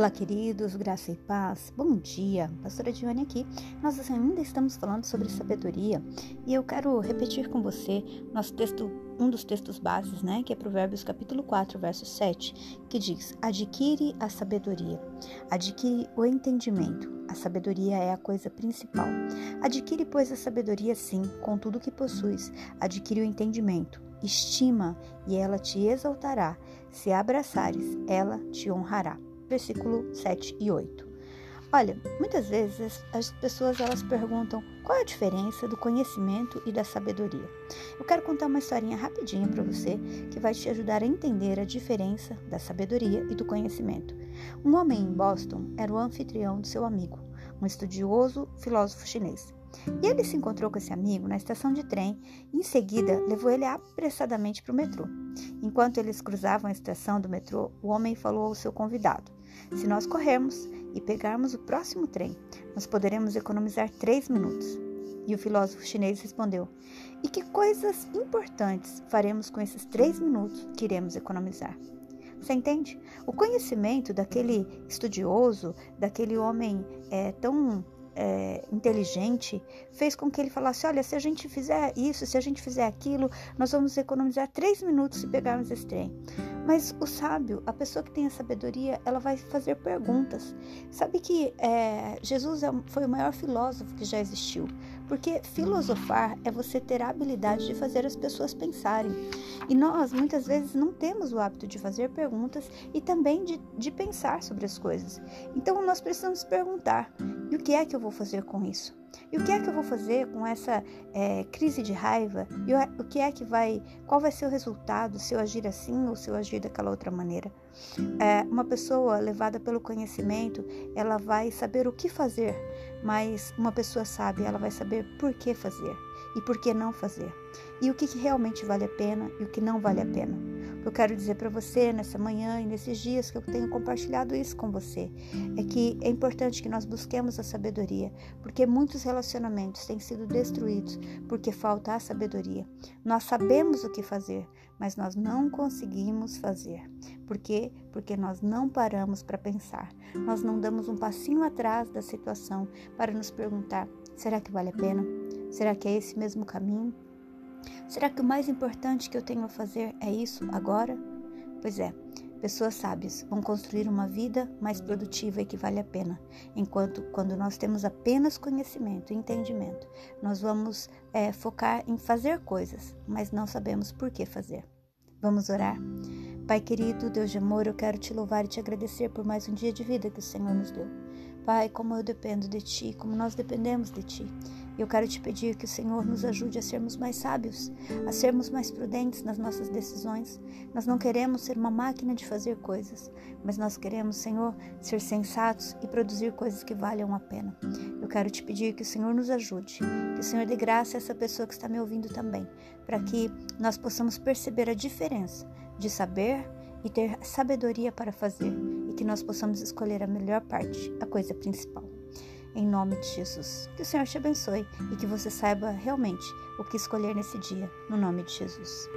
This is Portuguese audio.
Olá, queridos, graça e paz. Bom dia. Pastora Dione aqui. Nós ainda estamos falando sobre sabedoria e eu quero repetir com você nosso texto, um dos textos bases, né, que é Provérbios capítulo 4, verso 7, que diz: "Adquire a sabedoria, adquire o entendimento. A sabedoria é a coisa principal. Adquire, pois, a sabedoria sim, com tudo o que possuis. Adquire o entendimento. Estima e ela te exaltará. Se abraçares, ela te honrará." Versículo 7 e 8. Olha, muitas vezes as pessoas elas perguntam qual é a diferença do conhecimento e da sabedoria. Eu quero contar uma historinha rapidinha para você que vai te ajudar a entender a diferença da sabedoria e do conhecimento. Um homem em Boston era o anfitrião do seu amigo, um estudioso filósofo chinês. E ele se encontrou com esse amigo na estação de trem e em seguida levou ele apressadamente para o metrô. Enquanto eles cruzavam a estação do metrô, o homem falou ao seu convidado: Se nós corrermos e pegarmos o próximo trem, nós poderemos economizar três minutos. E o filósofo chinês respondeu: E que coisas importantes faremos com esses três minutos que iremos economizar? Você entende? O conhecimento daquele estudioso, daquele homem é, tão é, inteligente fez com que ele falasse: olha, se a gente fizer isso, se a gente fizer aquilo, nós vamos economizar três minutos se pegarmos esse trem. Mas o sábio, a pessoa que tem a sabedoria, ela vai fazer perguntas. Sabe que é, Jesus é, foi o maior filósofo que já existiu, porque filosofar é você ter a habilidade de fazer as pessoas pensarem. E nós, muitas vezes, não temos o hábito de fazer perguntas e também de, de pensar sobre as coisas. Então, nós precisamos perguntar: e o que é que eu vou fazer com isso? E o que é que eu vou fazer com essa é, crise de raiva? E o, o que é que vai, qual vai ser o resultado se eu agir assim ou se eu agir daquela outra maneira? É, uma pessoa levada pelo conhecimento, ela vai saber o que fazer, mas uma pessoa sábia, ela vai saber por que fazer e por que não fazer, e o que, que realmente vale a pena e o que não vale a pena. Eu quero dizer para você nessa manhã e nesses dias que eu tenho compartilhado isso com você é que é importante que nós busquemos a sabedoria, porque muitos relacionamentos têm sido destruídos porque falta a sabedoria. Nós sabemos o que fazer, mas nós não conseguimos fazer. Por quê? Porque nós não paramos para pensar. Nós não damos um passinho atrás da situação para nos perguntar: será que vale a pena? Será que é esse mesmo caminho? Será que o mais importante que eu tenho a fazer é isso agora? Pois é, pessoas sábias vão construir uma vida mais produtiva e que vale a pena, enquanto quando nós temos apenas conhecimento e entendimento, nós vamos é, focar em fazer coisas, mas não sabemos por que fazer. Vamos orar? Pai querido, Deus de amor, eu quero te louvar e te agradecer por mais um dia de vida que o Senhor nos deu. Pai, como eu dependo de Ti, como nós dependemos de Ti. Eu quero te pedir que o Senhor nos ajude a sermos mais sábios, a sermos mais prudentes nas nossas decisões. Nós não queremos ser uma máquina de fazer coisas, mas nós queremos, Senhor, ser sensatos e produzir coisas que valham a pena. Eu quero te pedir que o Senhor nos ajude, que o Senhor dê graça a essa pessoa que está me ouvindo também, para que nós possamos perceber a diferença de saber e ter sabedoria para fazer e que nós possamos escolher a melhor parte, a coisa principal em nome de Jesus. Que o Senhor te abençoe e que você saiba realmente o que escolher nesse dia, no nome de Jesus.